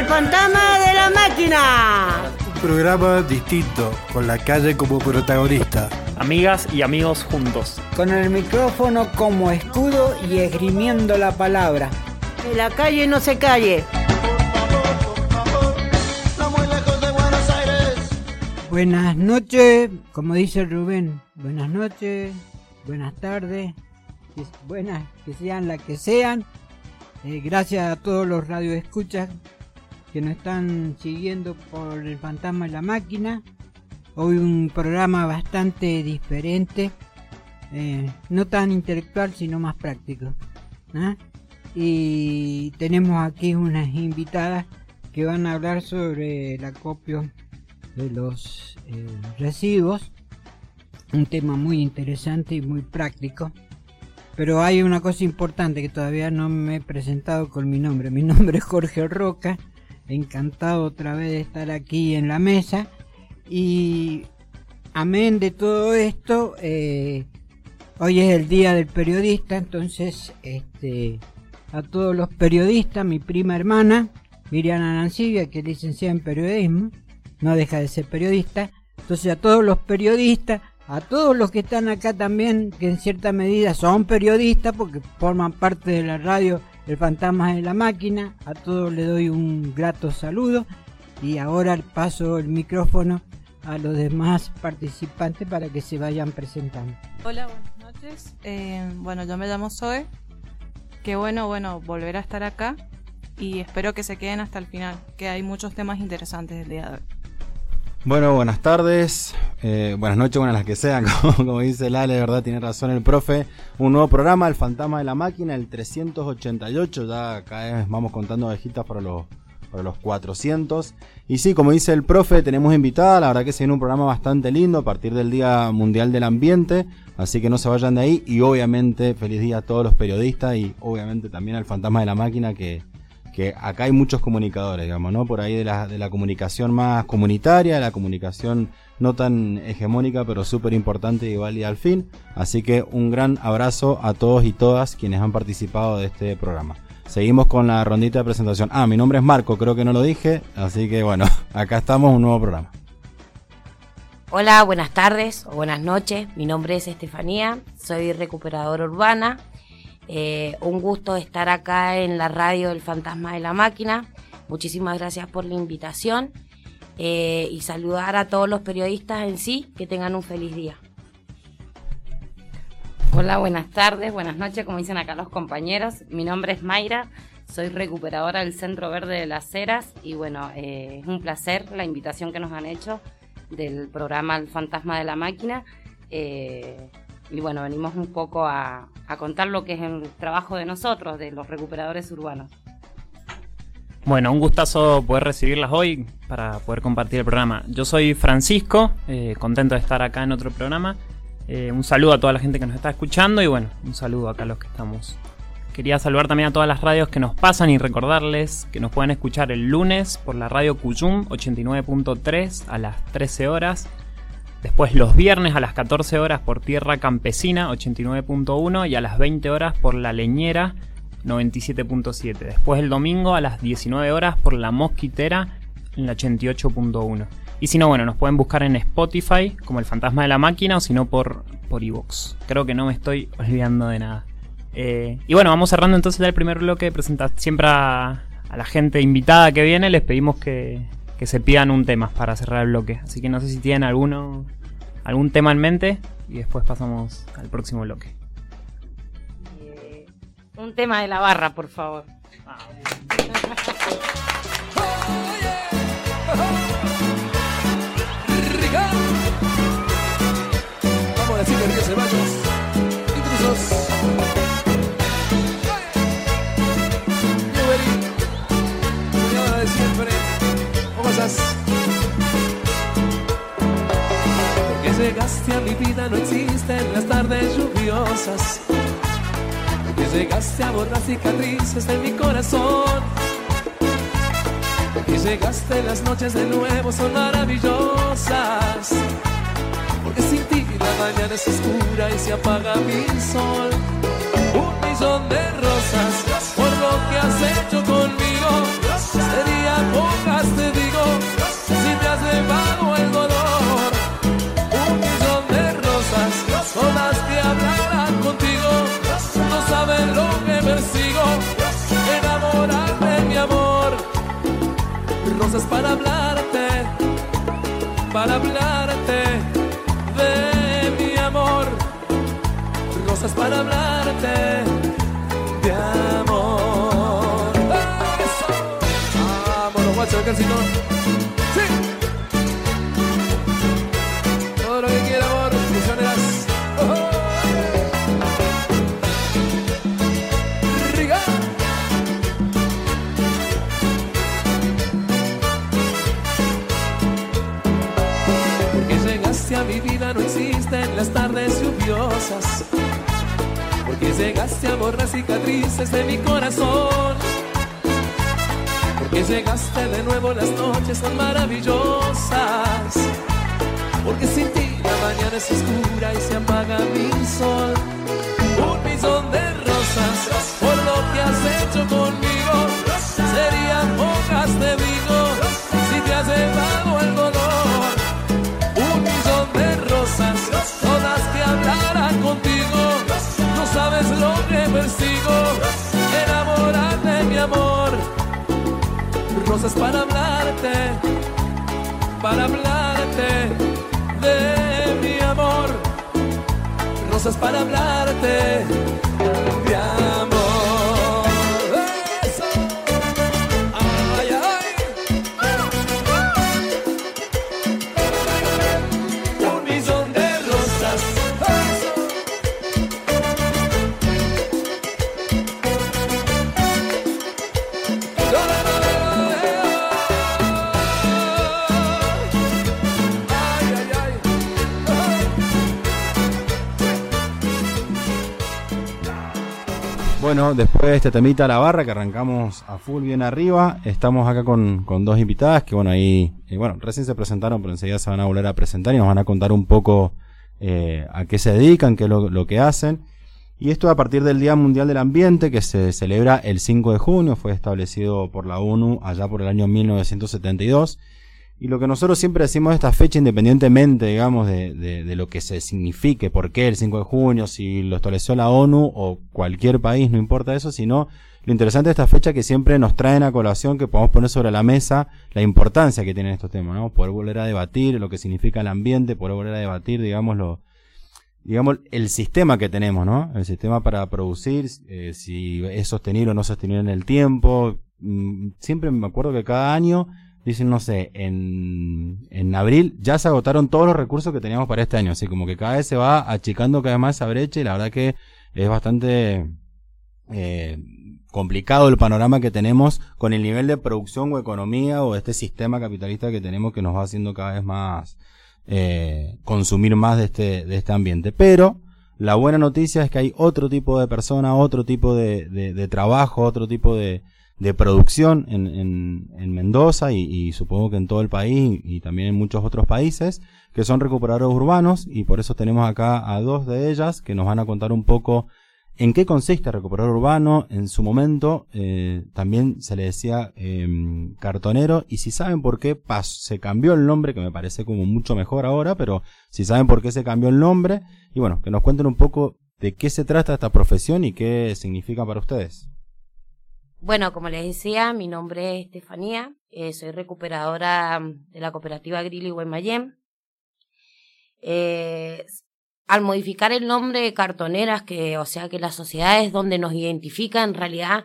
El fantasma de la máquina. Un programa distinto, con la calle como protagonista. Amigas y amigos juntos. Con el micrófono como escudo y esgrimiendo la palabra. Que la calle no se calle. Buenas noches, como dice Rubén. Buenas noches, buenas tardes, buenas que sean las que sean. Eh, gracias a todos los radioescuchas que nos están siguiendo por el fantasma y la máquina. Hoy un programa bastante diferente, eh, no tan intelectual sino más práctico. ¿ah? Y tenemos aquí unas invitadas que van a hablar sobre el acopio de los eh, residuos. Un tema muy interesante y muy práctico. Pero hay una cosa importante que todavía no me he presentado con mi nombre. Mi nombre es Jorge Roca. Encantado otra vez de estar aquí en la mesa. Y amén de todo esto, eh, hoy es el día del periodista. Entonces, este, a todos los periodistas, mi prima hermana, Miriam Arancibia, que es licenciada en periodismo, no deja de ser periodista. Entonces, a todos los periodistas, a todos los que están acá también, que en cierta medida son periodistas porque forman parte de la radio El Fantasma de la Máquina, a todos les doy un grato saludo y ahora paso el micrófono a los demás participantes para que se vayan presentando. Hola, buenas noches. Eh, bueno, yo me llamo Zoe. Qué bueno, bueno, volver a estar acá y espero que se queden hasta el final, que hay muchos temas interesantes del día de hoy. Bueno, buenas tardes, eh, buenas noches, buenas las que sean, como, dice Lale, de verdad tiene razón el profe. Un nuevo programa, El Fantasma de la Máquina, el 388, ya cada vez vamos contando ovejitas para los, para los 400. Y sí, como dice el profe, tenemos invitada, la verdad que se viene un programa bastante lindo a partir del Día Mundial del Ambiente, así que no se vayan de ahí y obviamente feliz día a todos los periodistas y obviamente también al Fantasma de la Máquina que que acá hay muchos comunicadores, digamos, ¿no? Por ahí de la, de la comunicación más comunitaria, la comunicación no tan hegemónica, pero súper importante y válida al fin. Así que un gran abrazo a todos y todas quienes han participado de este programa. Seguimos con la rondita de presentación. Ah, mi nombre es Marco, creo que no lo dije, así que bueno, acá estamos, un nuevo programa. Hola, buenas tardes o buenas noches. Mi nombre es Estefanía, soy recuperadora urbana eh, un gusto estar acá en la radio del Fantasma de la Máquina. Muchísimas gracias por la invitación eh, y saludar a todos los periodistas en sí. Que tengan un feliz día. Hola, buenas tardes, buenas noches, como dicen acá los compañeros. Mi nombre es Mayra, soy recuperadora del Centro Verde de las Heras y bueno, eh, es un placer la invitación que nos han hecho del programa El Fantasma de la Máquina y bueno, venimos un poco a, contar lo que es el trabajo de nosotros, de los recuperadores urbanos. Bueno, un gustazo poder recibirlas hoy para poder compartir el programa. Yo soy Francisco, eh, contento de estar acá en otro programa. Eh, un saludo a toda la gente que nos está escuchando y bueno, un saludo acá a los que estamos. Quería saludar también a todas las radios que nos pasan y recordarles que nos pueden escuchar el lunes por la radio Cuyum 89.3 a las 13 horas Después los viernes a las 14 horas por Tierra Campesina 89.1 y a las 20 horas por La Leñera 97.7. Después el domingo a las 19 horas por La Mosquitera en la 88.1. Y si no, bueno, nos pueden buscar en Spotify como El Fantasma de la Máquina o si no por por Evox. Creo que no me estoy olvidando de nada. Eh, y bueno, vamos cerrando entonces el primer bloque de. Siempre a la gente invitada que viene les pedimos que, que se pidan un tema para cerrar el bloque. Así que no sé si tienen alguno, algún tema en mente y después pasamos al próximo bloque. Eh, un tema de la barra, por favor. Vamos a decir que Ceballos, intrusos. llegaste a mi vida no existen las tardes lluviosas. Llegaste a borrar cicatrices de mi corazón. Porque llegaste las noches de nuevo son maravillosas. Porque sin ti la mañana es oscura y se apaga mi sol. Un millón de rosas por lo que has hecho conmigo. Este Sería pocas, te digo, si te has llevado enamorarte, mi amor. Rosas para hablarte, para hablarte de mi amor. Rosas para hablarte de amor. Eso. Vámonos, guacho, el calcito. Mi vida, no existen las tardes lluviosas. Porque llegaste a borrar cicatrices de mi corazón. Porque llegaste de nuevo las noches tan maravillosas. Porque sin ti la mañana es oscura y se apaga mi sol. Un millón de rosas por lo que has hecho conmigo. Serían hojas de vino si te has llevado enamorarte mi amor. Rosas para hablarte, para hablarte de mi amor. Rosas para hablarte de amor. Bueno, después de este temita a la barra que arrancamos a full bien arriba, estamos acá con, con dos invitadas que bueno, ahí, eh, bueno, recién se presentaron, pero enseguida se van a volver a presentar y nos van a contar un poco eh, a qué se dedican, qué es lo, lo que hacen. Y esto a partir del Día Mundial del Ambiente que se celebra el 5 de junio, fue establecido por la ONU allá por el año 1972. Y lo que nosotros siempre decimos de esta fecha, independientemente, digamos, de, de, de lo que se signifique, por qué el 5 de junio, si lo estableció la ONU o cualquier país, no importa eso, sino lo interesante de esta fecha que siempre nos traen a colación que podamos poner sobre la mesa la importancia que tienen estos temas, ¿no? Poder volver a debatir lo que significa el ambiente, poder volver a debatir, digamos, lo, digamos, el sistema que tenemos, ¿no? El sistema para producir, eh, si es sostenible o no sostenible en el tiempo. Mm, Siempre me acuerdo que cada año dicen, no sé, en, en abril ya se agotaron todos los recursos que teníamos para este año. Así como que cada vez se va achicando cada vez más esa brecha y la verdad que es bastante eh, complicado el panorama que tenemos con el nivel de producción o economía o este sistema capitalista que tenemos que nos va haciendo cada vez más eh, consumir más de este, de este ambiente. Pero la buena noticia es que hay otro tipo de persona, otro tipo de, de, de trabajo, otro tipo de, de producción en, en, en Mendoza y, supongo que en todo el país y también en muchos otros países que son recuperadores urbanos y por eso tenemos acá a dos de ellas que nos van a contar un poco en qué consiste el recuperador urbano. En su momento eh, también se le decía eh, cartonero y si saben por qué se cambió el nombre, que me parece como mucho mejor ahora, pero si saben por qué se cambió el nombre y bueno, que nos cuenten un poco de qué se trata esta profesión y qué significa para ustedes. Bueno, como les decía, mi nombre es Estefanía, eh, soy recuperadora de la cooperativa Grilly Guaymallén. Eh, al modificar el nombre de cartoneras, que, o sea, que la sociedad es donde nos identifica en realidad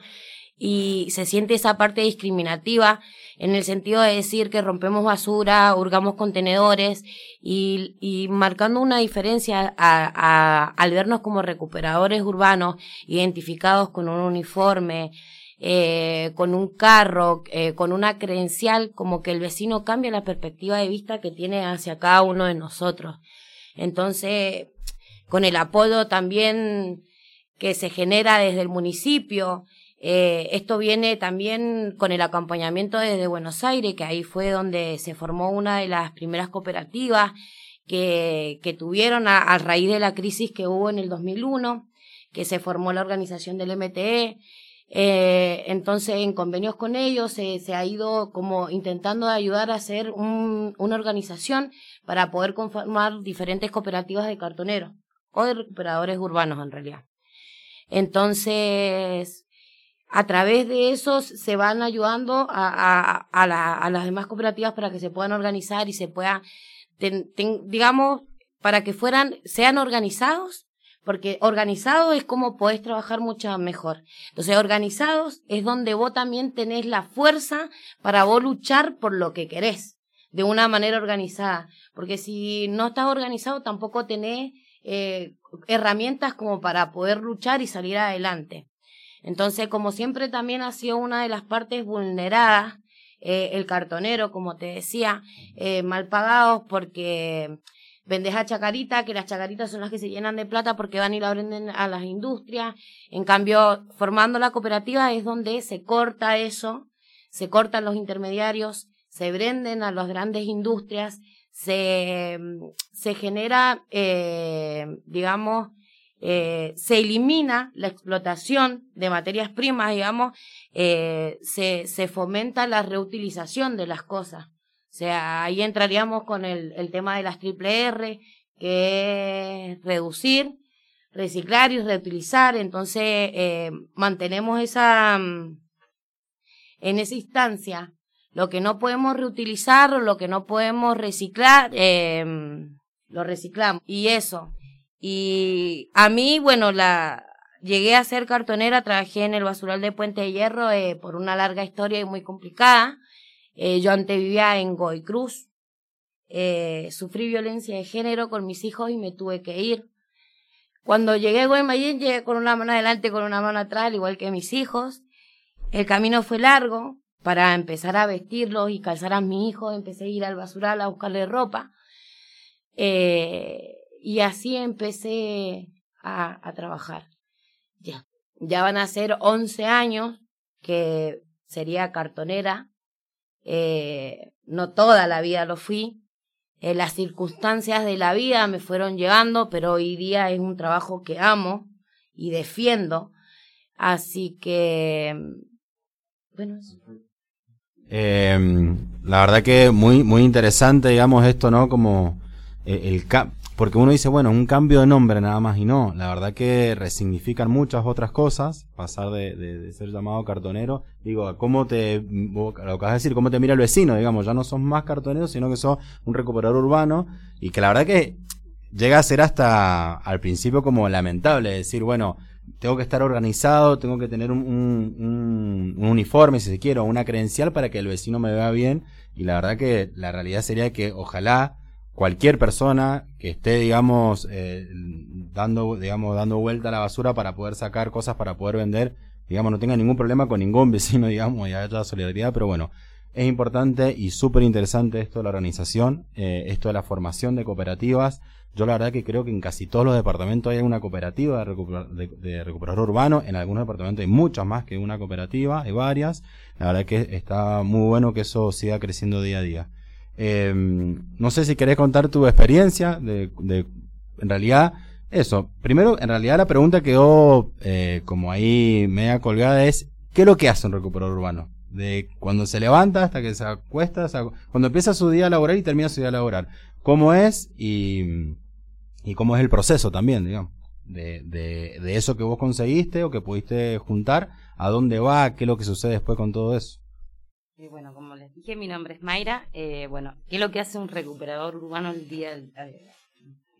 y se siente esa parte discriminativa en el sentido de decir que rompemos basura, hurgamos contenedores y, y marcando una diferencia a, a, al vernos como recuperadores urbanos identificados con un uniforme, eh, con un carro, eh, con una credencial, como que el vecino cambia la perspectiva de vista que tiene hacia cada uno de nosotros. Entonces, con el apodo también que se genera desde el municipio, eh, esto viene también con el acompañamiento desde Buenos Aires, que ahí fue donde se formó una de las primeras cooperativas que, que tuvieron a, a raíz de la crisis que hubo en el 2001, que se formó la organización del MTE. Eh, entonces, en convenios con ellos se, ha ido como intentando ayudar a hacer un, una organización para poder conformar diferentes cooperativas de cartoneros o de recuperadores urbanos en realidad. Entonces, a través de eso se van ayudando a, a, las demás cooperativas para que se puedan organizar y se pueda, digamos, para que fueran, sean organizados, porque organizado es como podés trabajar mucho mejor. Entonces, organizados es donde vos también tenés la fuerza para vos luchar por lo que querés, de una manera organizada. Porque si no estás organizado, tampoco tenés eh, herramientas como para poder luchar y salir adelante. Entonces, como siempre también ha sido una de las partes vulneradas, eh, el cartonero, como te decía, eh, mal pagados porque vendes a chacarita, que las chacaritas son las que se llenan de plata porque van y la venden a las industrias. En cambio, formando la cooperativa es donde se corta eso, se cortan los intermediarios, se venden a las grandes industrias, se, se genera, eh, digamos, eh, se elimina la explotación de materias primas, digamos, eh, se, se fomenta la reutilización de las cosas. Sea, ahí entraríamos con el, el tema de las triple R, que es reducir, reciclar y reutilizar. Entonces, eh, mantenemos esa, mm, en esa instancia, lo que no podemos reutilizar o lo que no podemos reciclar, eh, lo reciclamos. Y eso, y a mí, bueno, la llegué a ser cartonera, trabajé en el basural de Puente de Hierro eh, por una larga historia y muy complicada. Eh, yo antes vivía en Goy Cruz. Eh, sufrí violencia de género con mis hijos y me tuve que ir. Cuando llegué a Guaymallén, llegué con una mano adelante, con una mano atrás, igual que mis hijos. El camino fue largo para empezar a vestirlos y calzar a mis hijos. Empecé a ir al basural a buscarle ropa. Eh, y así empecé a, a trabajar. Ya. ya van a ser 11 años que sería cartonera. Eh, no toda la vida lo fui. Eh, las circunstancias de la vida me fueron llevando, pero hoy día es un trabajo que amo y defiendo. Así que, bueno. Eh, la verdad que muy, muy interesante, digamos, esto, ¿no? Como eh, el, el porque uno dice, bueno, un cambio de nombre nada más y no. La verdad que resignifican muchas otras cosas. Pasar de, de, ser llamado cartonero. Digo, ¿cómo te, lo que vas a decir, cómo te mira el vecino? Digamos, ya no sos más cartonero, sino que sos un recuperador urbano. Y que la verdad que llega a ser hasta al principio como lamentable. Decir, bueno, tengo que estar organizado, tengo que tener un, un, un, uniforme, si se quiere, una credencial para que el vecino me vea bien. Y la verdad que la realidad sería que ojalá cualquier persona que esté, digamos, eh, dando, digamos, dando vuelta a la basura para poder sacar cosas para poder vender, digamos, no tenga ningún problema con ningún vecino, digamos, y haya solidaridad, pero bueno, es importante y súper interesante esto de la organización, eh, esto de la formación de cooperativas. Yo la verdad que creo que en casi todos los departamentos hay una cooperativa de, recuperar, de, recuperador urbano, en algunos departamentos hay muchas más que una cooperativa, hay varias. La verdad que está muy bueno que eso siga creciendo día a día. Eh, no sé si querés contar tu experiencia de, de, en realidad, eso. Primero, en realidad la pregunta quedó eh, como ahí media colgada es, ¿qué es lo que hace un recuperador urbano? De cuando se levanta hasta que se acuesta, cuando empieza su día laboral y termina su día laboral. ¿Cómo es y, y cómo es el proceso también, digamos? De, de, de eso que vos conseguiste o que pudiste juntar, a dónde va, qué es lo que sucede después con todo eso. Eh, bueno, como les dije, mi nombre es Mayra. Eh, bueno, ¿qué es lo que hace un recuperador urbano el día, eh,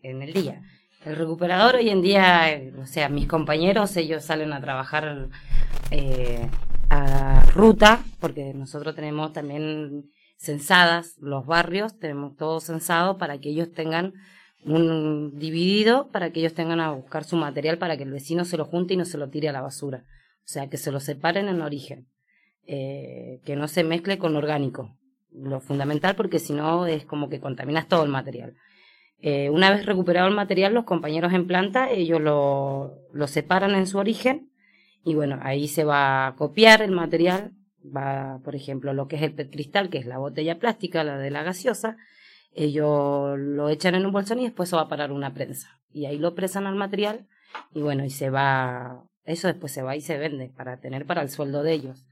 en el día? El recuperador hoy en día, eh, o sea, mis compañeros, ellos salen a trabajar a ruta, porque nosotros tenemos también censadas los barrios, tenemos todo censado para que ellos tengan un dividido, para que ellos tengan a buscar su material para que el vecino se lo junte y no se lo tire a la basura. O sea, que se lo separen en origen. Eh, que no se mezcle con orgánico. Lo fundamental porque si no es como que contaminas todo el material. Eh, una vez recuperado el material, los compañeros en planta, ellos lo, lo separan en su origen y bueno, ahí se va a copiar el material, va, por ejemplo, lo que es el PET cristal, que es la botella plástica, la de la gaseosa, ellos lo echan en un bolsón y después se va a parar una prensa. Y ahí lo presan al material y bueno, y se va, eso después se va y se vende para tener para el sueldo de ellos.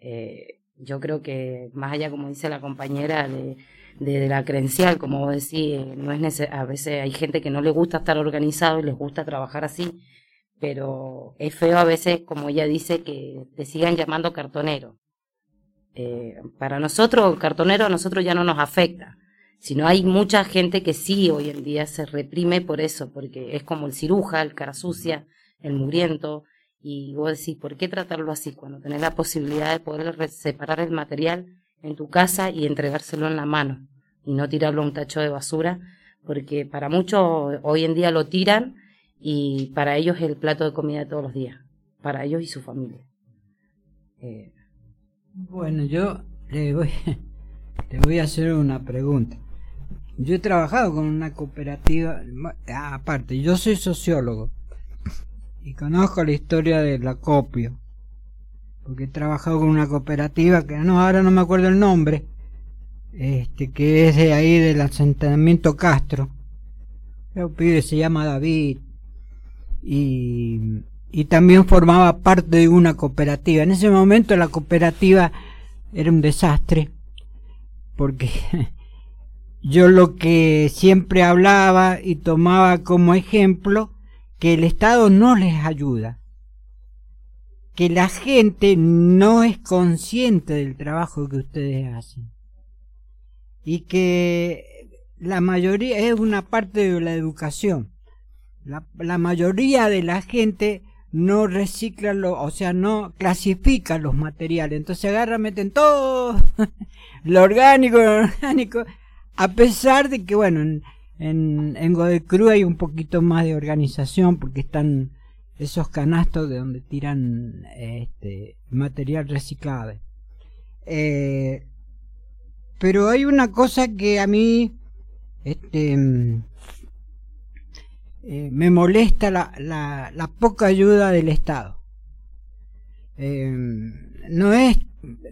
Eh, yo creo que más allá, como dice la compañera, de, la credencial, como vos decís, no es a veces hay gente que no le gusta estar organizado y les gusta trabajar así. pero es feo a veces, como ella dice, que te sigan llamando cartonero. Eh, para nosotros, cartonero a nosotros ya no nos afecta, sino hay mucha gente que sí hoy en día se reprime por eso, porque es como el ciruja, el cara sucia, el mugriento, y vos decís, ¿por qué tratarlo así cuando tenés la posibilidad de poder separar el material en tu casa y entregárselo en la mano y no tirarlo a un tacho de basura? Porque para muchos hoy en día lo tiran y para ellos es el plato de comida de todos los días, para ellos y su familia. Eh, bueno, yo le voy, le voy a hacer una pregunta. Yo he trabajado con una cooperativa, aparte, yo soy sociólogo y conozco la historia del acopio, porque he trabajado con una cooperativa que no, ahora no me acuerdo el nombre, este, que es de ahí del asentamiento Castro. El pibe se llama David y, y también formaba parte de una cooperativa. En ese momento la cooperativa era un desastre porque yo lo que siempre hablaba y tomaba como ejemplo que el Estado no les ayuda, que la gente no es consciente del trabajo que ustedes hacen y que la mayoría es una parte de la educación. La, mayoría de la gente no recicla, lo, o sea, no clasifica los materiales. Entonces agarran, meten todo lo orgánico, lo orgánico, a pesar de que, bueno, en, en, Godecru hay un poquito más de organización porque están esos canastos de donde tiran este material reciclado. Eh, pero hay una cosa que a mí este, eh, me molesta la, la, la, poca ayuda del Estado. Eh, no es,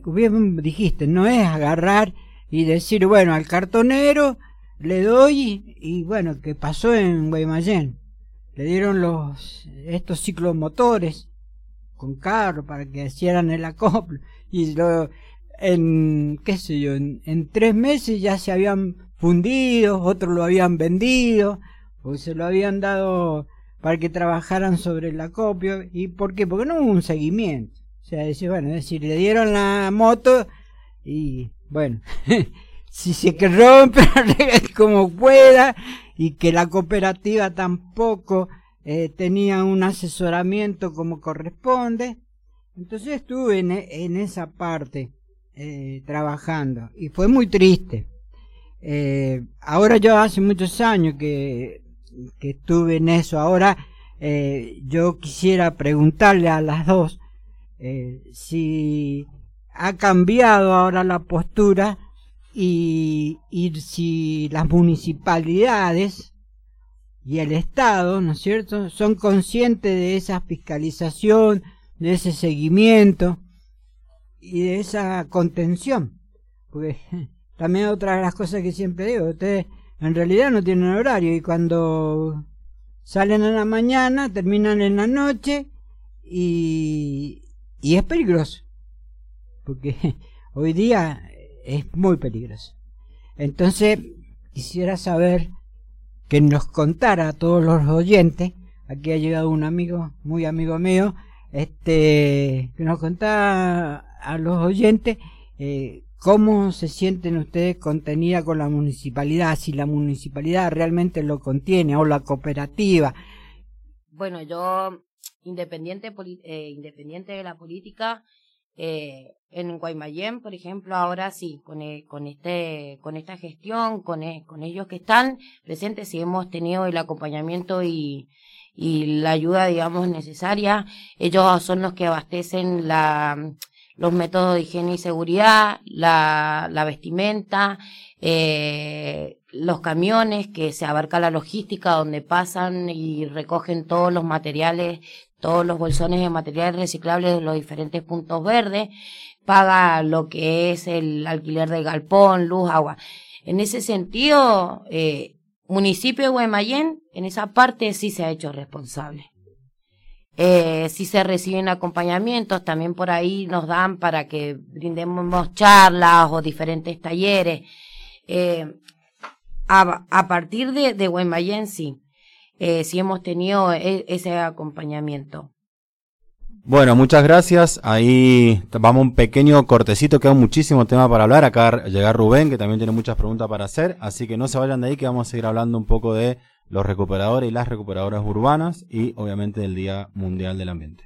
bien dijiste, no es agarrar y decir, bueno, al cartonero le doy y bueno, que pasó en Guaymallén. Le dieron los estos ciclomotores con carro para que hicieran el acoplo y lo, en qué sé yo, en, en tres meses ya se habían fundido, otros lo habían vendido, o se lo habían dado para que trabajaran sobre el acopio. ¿Y por qué? Porque no hubo un seguimiento. O sea, decir, bueno, es decir, le dieron la moto y bueno, si se que rompe, como pueda, y que la cooperativa tampoco eh, tenía un asesoramiento como corresponde. Entonces estuve en, en esa parte eh, trabajando y fue muy triste. Eh, ahora yo hace muchos años que, que estuve en eso. Ahora yo quisiera preguntarle a las dos si ha cambiado ahora la postura y, si las municipalidades y el Estado, ¿no es cierto?, son conscientes de esa fiscalización, de ese seguimiento y de esa contención. Porque también otra de las cosas que siempre digo, ustedes en realidad no tienen horario y cuando salen en la mañana terminan en la noche y, y es peligroso. Porque hoy día es muy peligroso. Entonces quisiera saber que nos contara a todos los oyentes, aquí ha llegado un amigo, muy amigo mío, este, que nos contara a los oyentes eh, cómo se sienten ustedes contenida con la municipalidad, si la municipalidad realmente lo contiene o la cooperativa. Bueno, yo, independiente, eh, independiente de la política, eh, en Guaymallén, por ejemplo, ahora sí, con, eh, con, este, con esta gestión, con, eh, con ellos que están presentes, sí hemos tenido el acompañamiento y, y la ayuda, digamos, necesaria. Ellos son los que abastecen la, los métodos de higiene y seguridad, la, la vestimenta, eh, los camiones que se abarca la logística donde pasan y recogen todos los materiales, todos los bolsones de materiales reciclables de los diferentes puntos verdes, paga lo que es el alquiler de galpón, luz, agua. En ese sentido, eh, municipio de Guaymallén, en esa parte sí se ha hecho responsable. Eh, si se reciben acompañamientos, también por ahí nos dan para que brindemos charlas o diferentes talleres. Eh, a, partir de, de sí. Eh, si hemos tenido e- ese acompañamiento. Bueno, muchas gracias. Ahí vamos un pequeño cortecito, queda muchísimo tema para hablar. Acá llega Rubén, que también tiene muchas preguntas para hacer. Así que no se vayan de ahí, que vamos a seguir hablando un poco de los recuperadores y las recuperadoras urbanas y obviamente del Día Mundial del Ambiente.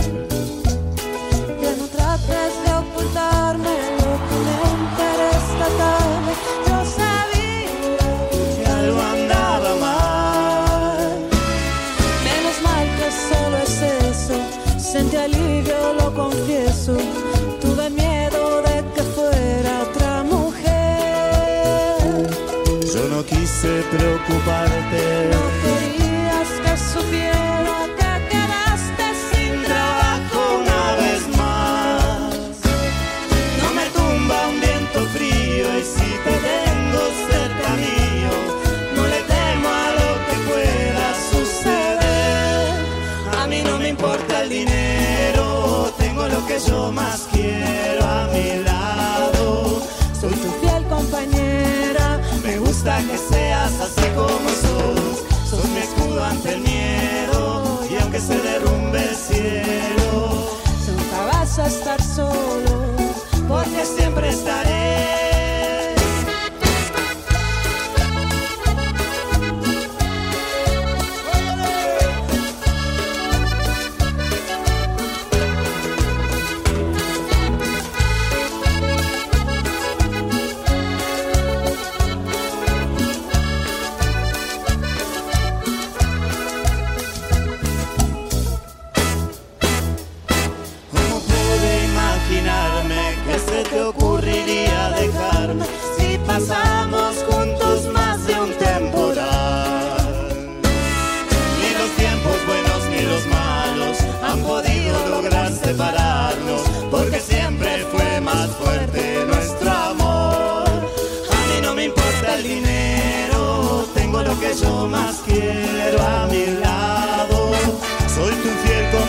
Quise preocuparte. No querías que supiera que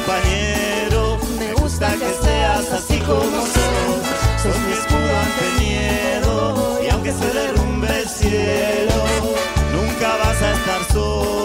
compañero, me gusta que seas así como sos. Sos mi escudo ante miedo, y aunque se derrumbe el cielo, nunca vas a estar sola,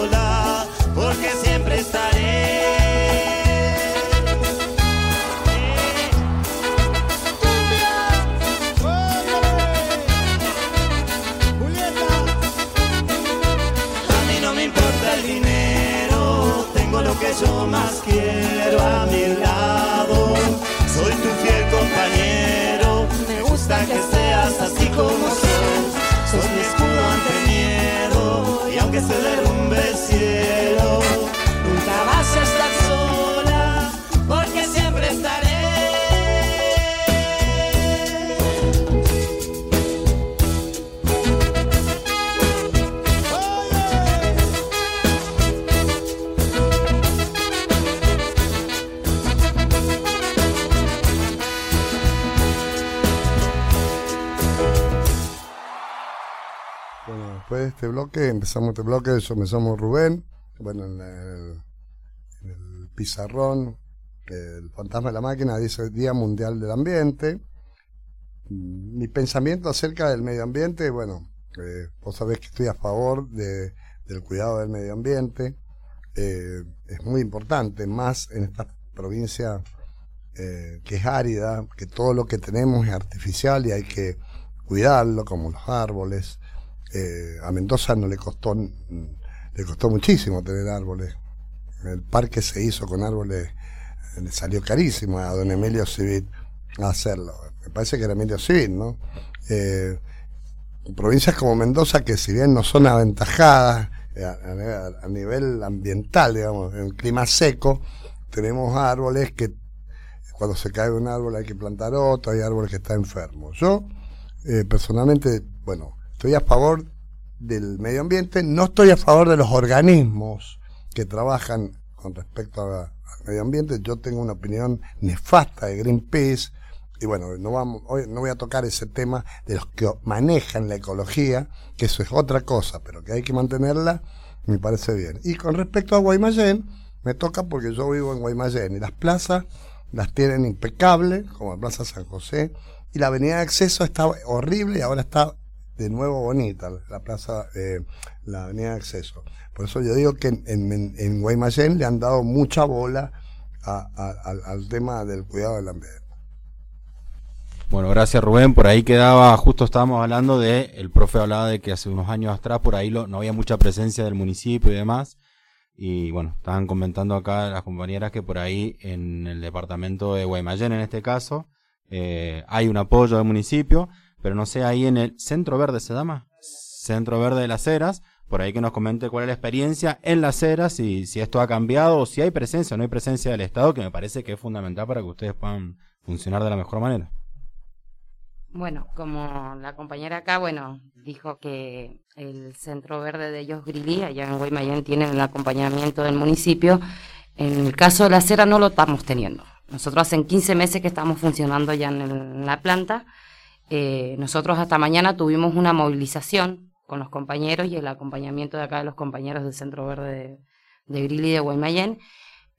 este bloque, empezamos este bloque, yo me llamo Rubén, bueno, en el, pizarrón, el fantasma de la máquina dice Día Mundial del Ambiente. Mi pensamiento acerca del medio ambiente, bueno, eh, vos sabés que estoy a favor de, del cuidado del medio ambiente, eh, es muy importante, más en esta provincia eh, que es árida, que todo lo que tenemos es artificial y hay que cuidarlo, como los árboles. Eh, a Mendoza no le costó, le costó muchísimo tener árboles. El parque se hizo con árboles, eh, le salió carísimo a don Emilio Civit hacerlo. Me parece que era Emilio Civit, ¿no? Eh, provincias como Mendoza, que si bien no son aventajadas eh, a nivel ambiental, digamos, en clima seco, tenemos árboles que cuando se cae un árbol hay que plantar otro, hay árboles que están enfermos. Yo, eh, personalmente, bueno, estoy a favor del medio ambiente, no estoy a favor de los organismos que trabajan con respecto al medio ambiente. Yo tengo una opinión nefasta de Greenpeace. Y bueno, no, vamos, hoy no voy a tocar ese tema de los que manejan la ecología, que eso es otra cosa, pero que hay que mantenerla, me parece bien. Y con respecto a Guaymallén, me toca porque yo vivo en Guaymallén y las plazas las tienen impecables, como la Plaza San José, y la avenida de acceso está horrible y ahora está de nuevo bonita, la plaza, eh, la avenida de acceso. Por eso yo digo que en, en, Guaymallén le han dado mucha bola al, tema del cuidado del ambiente. Bueno, gracias Rubén. Por ahí quedaba, justo estábamos hablando de, el profe hablaba de que hace unos años atrás por ahí no había mucha presencia del municipio y demás. Y bueno, estaban comentando acá las compañeras que por ahí en el departamento de Guaymallén en este caso eh, hay un apoyo del municipio, pero no sé, ahí en el Centro Verde se llama, Centro Verde de las Heras, por ahí que nos comente cuál es la experiencia en las Heras y si esto ha cambiado o si hay presencia o no hay presencia del Estado, que me parece que es fundamental para que ustedes puedan funcionar de la mejor manera. Bueno, como la compañera acá, bueno, dijo que el Centro Verde de ellos Grilí, allá en Guaymallén, tienen el acompañamiento del municipio. En el caso de la acera no lo estamos teniendo. Nosotros hace 15 meses que estamos funcionando ya en, el- en la planta. Eh, nosotros hasta mañana tuvimos una movilización con los compañeros y el acompañamiento de acá de los compañeros del Centro Verde de, de de Guaymallén,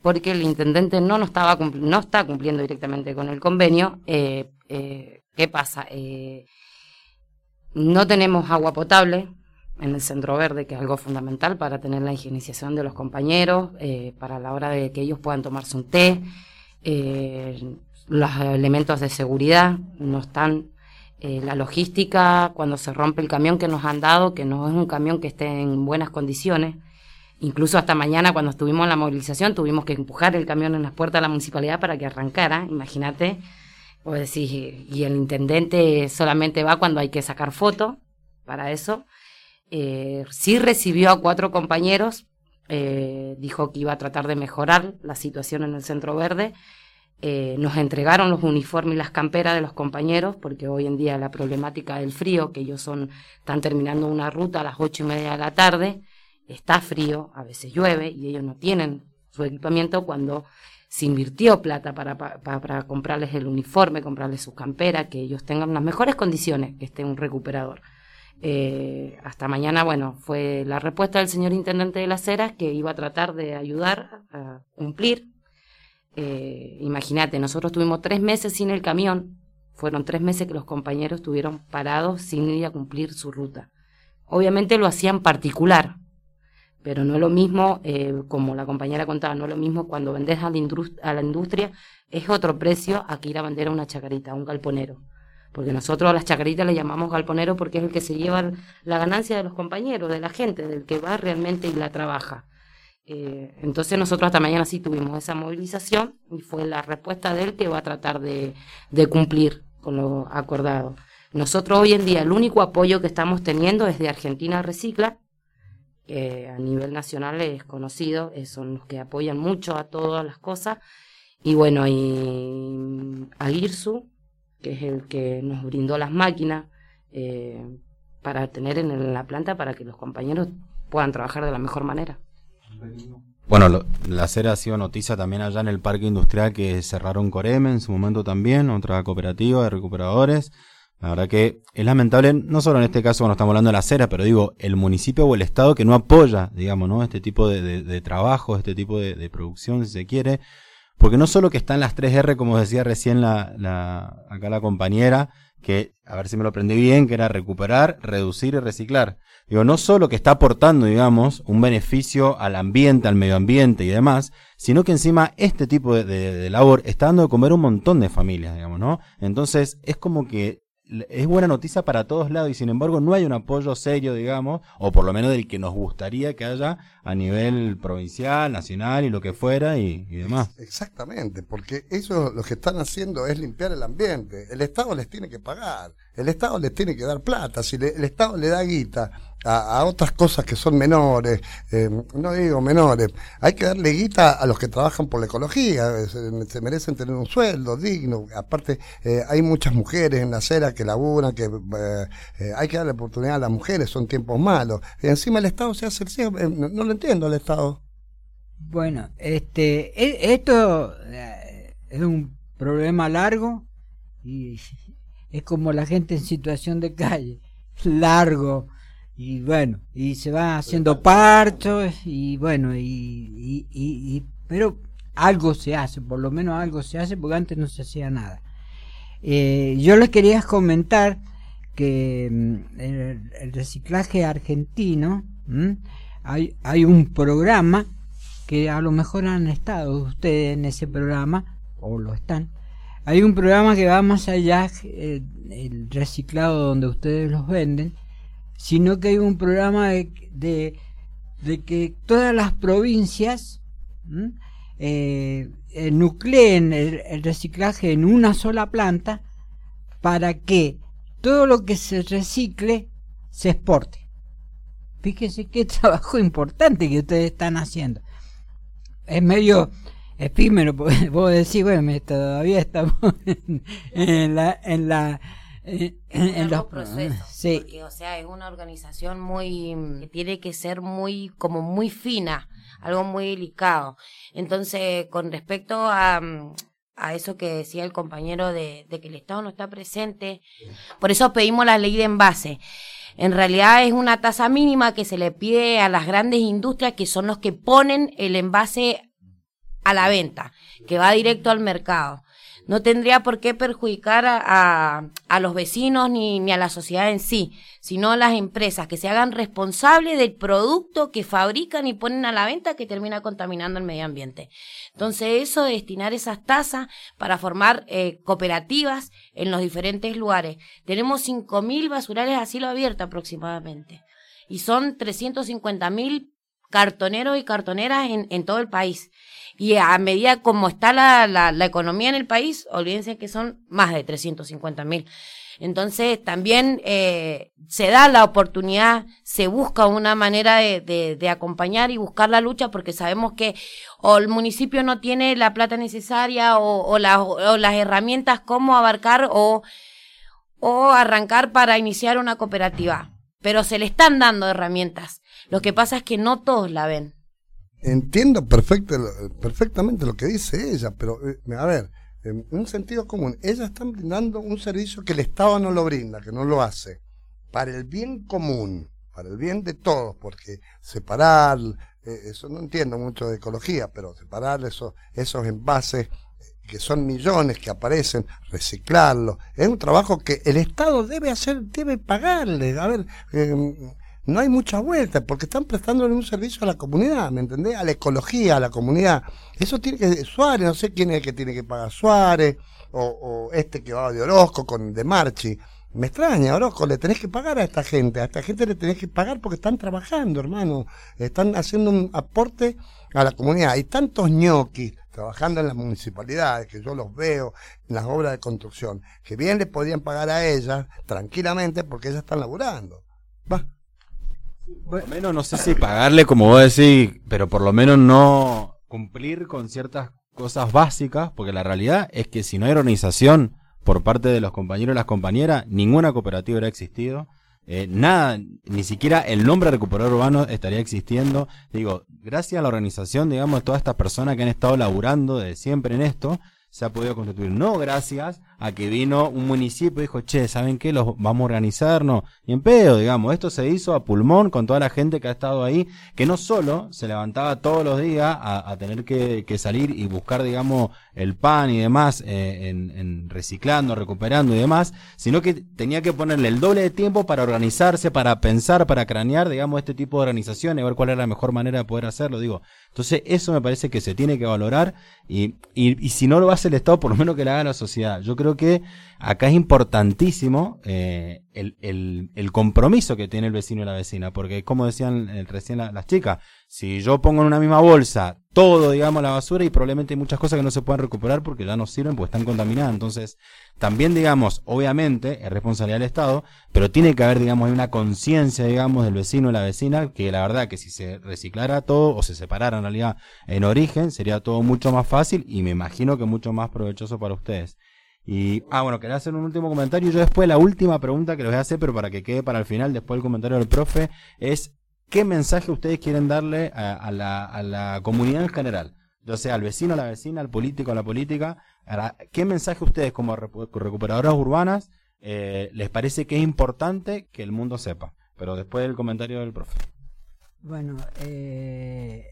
porque el intendente no, nos estaba no está cumpliendo directamente con el convenio. Eh, eh, ¿Qué pasa? Eh, no tenemos agua potable en el centro verde, que es algo fundamental para tener la higienización de los compañeros, para la hora de que ellos puedan tomarse un té. los elementos de seguridad no están. Eh, la logística, cuando se rompe el camión que nos han dado, que no es un camión que esté en buenas condiciones. Incluso hasta mañana, cuando estuvimos en la movilización, tuvimos que empujar el camión en las puertas de la municipalidad para que arrancara. Imagínate, o decir, y el intendente solamente va cuando hay que sacar foto para eso. Eh, sí recibió a cuatro compañeros, eh, dijo que iba a tratar de mejorar la situación en el Centro Verde. Eh, nos entregaron los uniformes y las camperas de los compañeros, porque hoy en día la problemática del frío, que ellos son, están terminando una ruta a las ocho y media de la tarde, está frío, a veces llueve y ellos no tienen su equipamiento cuando se invirtió plata para, pa- pa- para comprarles el uniforme, comprarles sus camperas, que ellos tengan las mejores condiciones, que esté un recuperador. Eh, hasta mañana, bueno, fue la respuesta del señor intendente de las Heras que iba a tratar de ayudar a cumplir. Eh, Imagínate, nosotros tuvimos tres meses sin el camión, fueron tres meses que los compañeros estuvieron parados sin ir a cumplir su ruta. Obviamente lo hacían particular, pero no es lo mismo, eh, como la compañera contaba, no es lo mismo cuando vendes a la, a la industria, es otro precio a que ir a vender a una chacarita, a un galponero. Porque nosotros a las chacaritas le llamamos galponero porque es el que se lleva la ganancia de los compañeros, de la gente, del que va realmente y la trabaja. Eh, entonces nosotros hasta mañana sí tuvimos esa movilización y fue la respuesta de él que va a tratar de, cumplir con lo acordado. Nosotros hoy en día el único apoyo que estamos teniendo es de Argentina Recicla, que a nivel nacional es conocido, eh, son los que apoyan mucho a todas las cosas. Y bueno, y a IRSU, que es el que nos brindó las máquinas eh, para tener en la planta para que los compañeros puedan trabajar de la mejor manera. Bueno, lo- la acera ha sido noticia también allá en el parque industrial que cerraron Coreme en su momento también, otra cooperativa de recuperadores. La verdad que es lamentable, no solo en este caso cuando estamos hablando de la acera, pero digo, el municipio o el Estado que no apoya, digamos, ¿no? Este tipo de, trabajo, este tipo de, de producción, si se quiere. Porque no solo que están las 3R, como decía recién la, la, acá la compañera, que, a ver si me lo aprendí bien, que era recuperar, reducir y reciclar. Digo, no solo que está aportando, digamos, un beneficio al ambiente, al medio ambiente y demás, sino que encima este tipo de, de- labor está dando de comer un montón de familias, digamos, ¿no? Entonces, es como que es buena noticia para todos lados y sin embargo no hay un apoyo serio, digamos, o por lo menos del que nos gustaría que haya a nivel provincial, nacional y lo que fuera y, y demás. Exactamente, porque ellos lo que están haciendo es limpiar el ambiente. El Estado les tiene que pagar, el Estado les tiene que dar plata. Si le- el Estado le da guita a, a otras cosas que son menores, eh, no digo menores, hay que darle guita a los que trabajan por la ecología, se, merecen tener un sueldo digno, aparte eh, hay muchas mujeres en la acera que laburan, que eh, hay que darle oportunidad a las mujeres, son tiempos malos, y encima el Estado se hace el no, no lo entiendo el Estado. Bueno, este, e- esto es un problema largo y es como la gente en situación de calle, largo y bueno, y se va haciendo parchos y bueno, y, y, y- pero algo se hace, por lo menos algo se hace porque antes no se hacía nada. Eh, yo les quería comentar que mm, el, el reciclaje argentino, ¿m? hay, hay un programa que a lo mejor han estado ustedes en ese programa, o lo están. Hay un programa que va más allá eh, el reciclado donde ustedes los venden, sino que hay un programa de, de, que todas las provincias eh, eh, nucleen el, reciclaje en una sola planta para que todo lo que se recicle se exporte. Fíjese qué trabajo importante que ustedes están haciendo. Es medio efímero, porque vos decís, bueno, todavía estamos. En la en, en los procesos. Sí, Porque, o sea, es una organización muy que tiene que ser muy como muy fina, algo muy delicado. Entonces, con respecto a a eso que decía el compañero de, de que el Estado no está presente, por eso pedimos la ley de envase. En realidad es una tasa mínima que se le pide a las grandes industrias que son los que ponen el envase a la venta, que va directo al mercado. No tendría por qué perjudicar a, a, los vecinos ni, ni a la sociedad en sí, sino a las empresas que se hagan responsables del producto que fabrican y ponen a la venta que termina contaminando el medio ambiente. Entonces eso de destinar esas tasas para formar eh, cooperativas en los diferentes lugares. Tenemos 5.000 basurales a cielo abierto aproximadamente y son 350.000 cartoneros y cartoneras en, en todo el país. Y a medida como está la, la, la economía en el país, olvídense que son más de 350 mil. Entonces también eh, se da la oportunidad, se busca una manera de, de, de, acompañar y buscar la lucha porque sabemos que o el municipio no tiene la plata necesaria o, o, o las herramientas cómo abarcar o, o arrancar para iniciar una cooperativa. Pero se le están dando herramientas. Lo que pasa es que no todos la ven. Entiendo perfecto, perfectamente lo que dice ella, pero eh, a ver, en un sentido común, ellas están brindando un servicio que el Estado no lo brinda, que no lo hace, para el bien común, para el bien de todos, porque separar, eh, eso no entiendo mucho de ecología, pero separar esos, esos envases que son millones que aparecen, reciclarlos, es un trabajo que el Estado debe hacer, debe pagarle. A ver, eh, no hay mucha vuelta, porque están prestándole un servicio a la comunidad, ¿me entendés? A la ecología, a la comunidad. Eso tiene que, Suárez, no sé quién es el que tiene que pagar Suárez, o, o este que va de Orozco con de Marchi. Me extraña, Orozco, le tenés que pagar a esta gente, a esta gente le tenés que pagar porque están trabajando, hermano. Están haciendo un aporte a la comunidad. Hay tantos ñoquis trabajando en las municipalidades, que yo los veo en las obras de construcción, que bien le podían pagar a ellas tranquilamente porque ellas están laburando. Va. Por lo menos no sé si pagarle como vos decís, pero por lo menos no cumplir con ciertas cosas básicas, porque la realidad es que si no hay organización por parte de los compañeros y las compañeras, ninguna cooperativa hubiera existido. Eh, nada, ni siquiera el nombre recuperador urbano estaría existiendo. Digo, gracias a la organización, digamos, de todas estas personas que han estado laburando de siempre en esto, se ha podido constituir. No gracias a que vino un municipio y dijo, che, ¿saben qué? Los vamos a organizarnos. Y en pedo, digamos, esto se hizo a pulmón con toda la gente que ha estado ahí, que no solo se levantaba todos los días a, tener que, que, salir y buscar, digamos, el pan y demás, eh, en, en, reciclando, recuperando y demás, sino que tenía que ponerle el doble de tiempo para organizarse, para pensar, para cranear, digamos, este tipo de organizaciones, ver cuál era la mejor manera de poder hacerlo, digo. Entonces, eso me parece que se tiene que valorar y, y, y si no lo hace el Estado, por lo menos que lo haga la sociedad. Yo creo que acá es importantísimo eh, el, el, compromiso que tiene el vecino y la vecina, porque como decían eh, recién la- las chicas, si yo pongo en una misma bolsa todo, digamos, la basura y probablemente hay muchas cosas que no se pueden recuperar porque ya no sirven porque están contaminadas, entonces también, digamos, obviamente es responsabilidad del Estado, pero tiene que haber, digamos, una conciencia, digamos, del vecino y la vecina, que la verdad que si se reciclara todo o se separara en realidad en origen, sería todo mucho más fácil y me imagino que mucho más provechoso para ustedes. Y, ah, bueno, quería hacer un último comentario. Yo después la última pregunta que les voy a hacer, pero para que quede para el final, después del comentario del profe, es ¿qué mensaje ustedes quieren darle a, la, comunidad en general? O sea, al vecino, a la vecina, al político, a la política. ¿Qué mensaje ustedes como recuperadoras urbanas eh, les parece que es importante que el mundo sepa? Pero después del comentario del profe. Bueno, eh,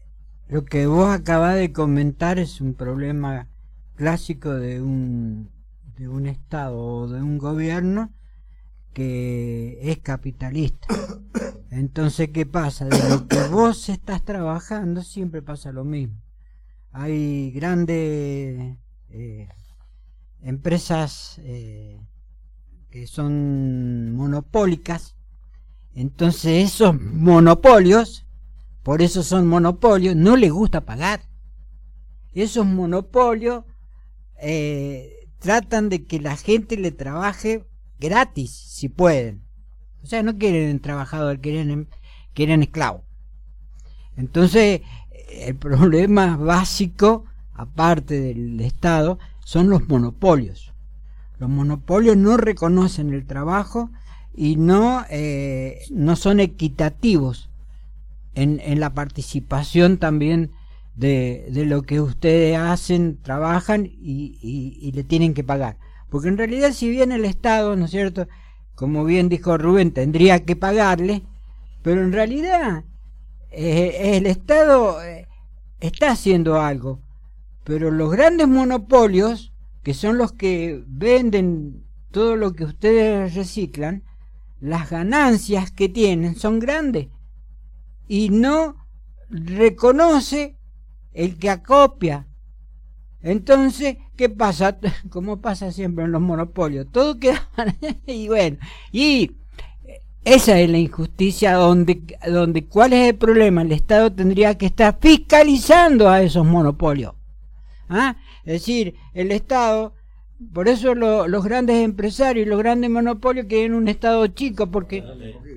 lo que vos acabas de comentar es un problema clásico de un, de un Estado o de un gobierno que es capitalista. Entonces, ¿qué pasa? De lo que vos estás trabajando siempre pasa lo mismo. Hay grandes eh, empresas eh, que son monopólicas entonces esos monopolios, por eso son monopolios, no les gusta pagar. Esos monopolios eh, tratan de que la gente le trabaje gratis, si pueden. O sea, no quieren trabajador, quieren, quieren esclavo. Entonces, el problema básico, aparte del Estado, son los monopolios. Los monopolios no reconocen el trabajo y no, eh, no son equitativos en, en la participación también de, lo que ustedes hacen, trabajan y le tienen que pagar. Porque en realidad si bien el Estado, ¿no es cierto? Como bien dijo Rubén, tendría que pagarle, pero en realidad eh, el Estado eh, está haciendo algo, pero los grandes monopolios, que son los que venden todo lo que ustedes reciclan, las ganancias que tienen son grandes y no reconoce el que acopia. Entonces, ¿qué pasa? Como pasa siempre en los monopolios, todo queda y bueno, y esa es la injusticia donde, donde cuál es el problema, el Estado tendría que estar fiscalizando a esos monopolios. ¿Ah? Es decir, el Estado, por eso lo- los grandes empresarios y los grandes monopolios quieren un Estado chico porque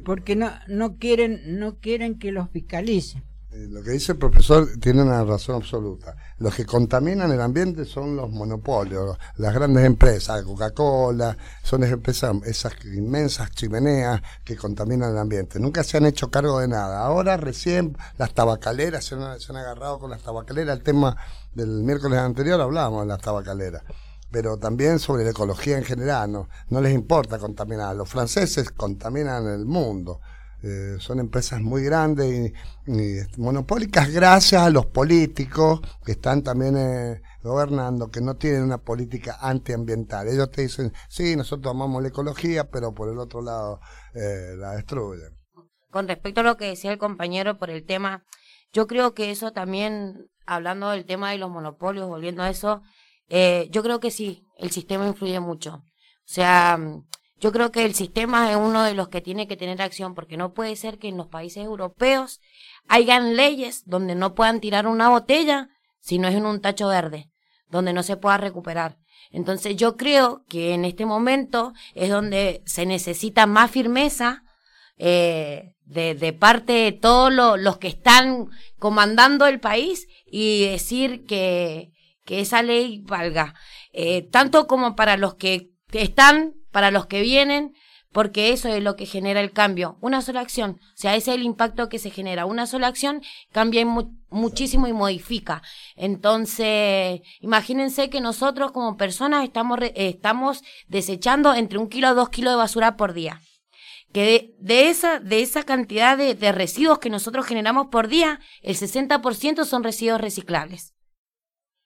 porque no no quieren no quieren que los fiscalicen. Eh, Lo que dice el profesor tiene una razón absoluta. Los que contaminan el ambiente son los monopolios, las grandes empresas, Coca-Cola, son esas empresas, esas inmensas chimeneas que contaminan el ambiente. Nunca se han hecho cargo de nada. Ahora recién las tabacaleras se han, se han agarrado con las tabacaleras. El tema del miércoles anterior hablábamos de las tabacaleras. Pero también sobre la ecología en general, no, no les importa contaminar. Los franceses contaminan el mundo. Eh, son empresas muy grandes y, y monopólicas gracias a los políticos que están también eh, gobernando, que no tienen una política antiambiental. Ellos te dicen, sí, nosotros amamos la ecología, pero por el otro lado eh, la destruyen. Con respecto a lo que decía el compañero por el tema, yo creo que eso también, hablando del tema de los monopolios, volviendo a eso, eh, yo creo que sí, el sistema influye mucho. O sea, yo creo que el sistema es uno de los que tiene que tener acción, porque no puede ser que en los países europeos hayan leyes donde no puedan tirar una botella si no es en un tacho verde, donde no se pueda recuperar. Entonces yo creo que en este momento es donde se necesita más firmeza eh, de, de parte de todos lo- los que están comandando el país y decir que, que esa ley valga, eh, tanto como para los que están, para los que vienen, porque eso es lo que genera el cambio. Una sola acción, o sea, ese es el impacto que se genera. Una sola acción cambia mu- muchísimo y modifica. Entonces, imagínense que nosotros como personas estamos, estamos desechando entre un kilo a dos kilos de basura por día que de, de esa, de esa cantidad de, de residuos que nosotros generamos por día, el 60% son residuos reciclables.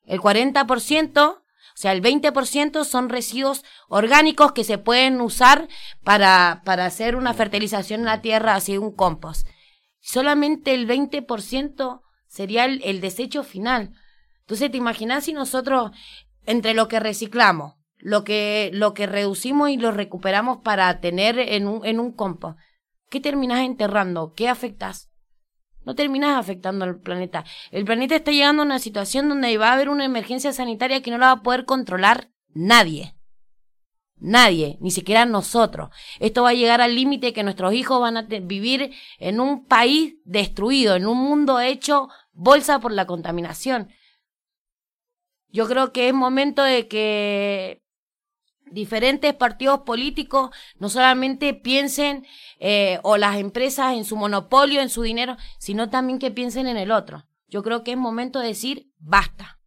El 40%, o sea, el 20% son residuos orgánicos que se pueden usar para, para hacer una fertilización en la tierra, así un compost. Solamente el 20% sería el, el desecho final. Entonces, ¿te imaginas si nosotros, entre lo que reciclamos, lo que, lo que reducimos y lo recuperamos para tener en un, en un compost, ¿qué terminás enterrando? ¿Qué afectas? No terminás afectando al planeta. El planeta está llegando a una situación donde va a haber una emergencia sanitaria que no la va a poder controlar nadie. Nadie, ni siquiera nosotros. Esto va a llegar al límite que nuestros hijos van a vivir en un país destruido, en un mundo hecho bolsa por la contaminación. Yo creo que es momento de que diferentes partidos políticos no solamente piensen eh, o las empresas en su monopolio, en su dinero, sino también que piensen en el otro. Yo creo que es momento de decir basta.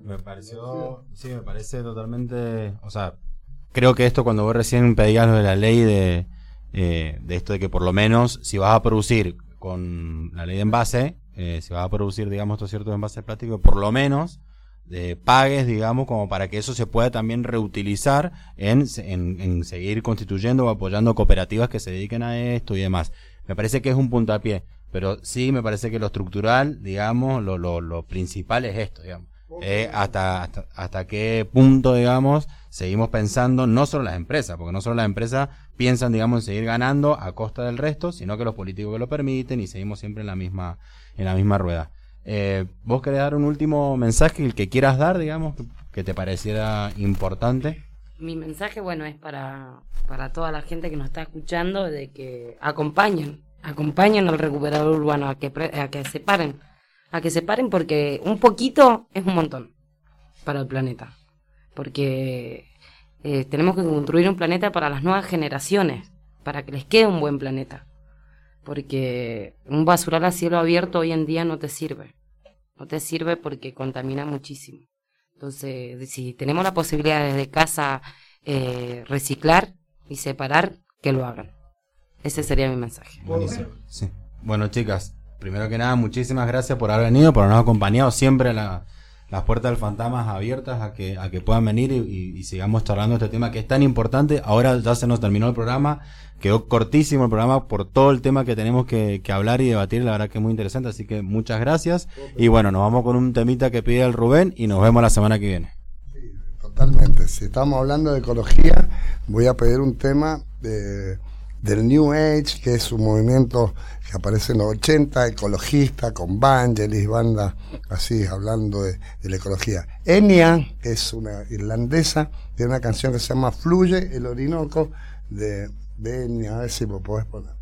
Me pareció, sí, me parece totalmente, o sea, creo que esto cuando vos recién pedías lo de la ley de, eh, de esto de que por lo menos si vas a producir con la ley de envase, eh, si vas a producir, digamos, estos ciertos envases plásticos, por lo menos de pagues, digamos, como para que eso se pueda también reutilizar en, en, en seguir constituyendo o apoyando cooperativas que se dediquen a esto y demás. Me parece que es un puntapié, pero sí me parece que lo estructural, digamos, lo, lo, lo principal es esto, digamos. Eh, hasta, hasta, hasta qué punto, digamos, seguimos pensando, no solo las empresas, porque no solo las empresas piensan, digamos, en seguir ganando a costa del resto, sino que los políticos que lo permiten y seguimos siempre en la misma, en la misma rueda. Eh, ¿Vos querés dar un último mensaje, el que quieras dar, digamos, que, te pareciera importante? Mi mensaje, bueno, es para, para toda la gente que nos está escuchando de que acompañen, acompañen al recuperador urbano a que, a que se paren, a que se paren porque un poquito es un montón para el planeta. Porque eh, tenemos que construir un planeta para las nuevas generaciones, para que les quede un buen planeta. Porque un basural a cielo abierto hoy en día no te sirve. No te sirve porque contamina muchísimo. Entonces, si tenemos la posibilidad desde casa eh, reciclar y separar, que lo hagan. Ese sería mi mensaje. Buenísimo. Sí. Bueno, chicas, primero que nada, muchísimas gracias por haber venido, por habernos acompañado. Siempre la- las puertas del Fantasmas abiertas a que, a que puedan venir y, sigamos charlando este tema que es tan importante. Ahora ya se nos terminó el programa, quedó cortísimo el programa por todo el tema que tenemos que, que hablar y debatir. La verdad que es muy interesante, así que muchas gracias. Y bueno, nos vamos con un temita que pide el Rubén y nos vemos la semana que viene. Totalmente. Si estamos hablando de ecología, voy a pedir un tema de- del New Age, que es un movimiento que aparece en los 80, ecologista, con Vangelis, banda así, hablando de, la ecología. Enya, que es una irlandesa, tiene una canción que se llama Fluye el Orinoco, de, de Enya, a ver si lo podés poner.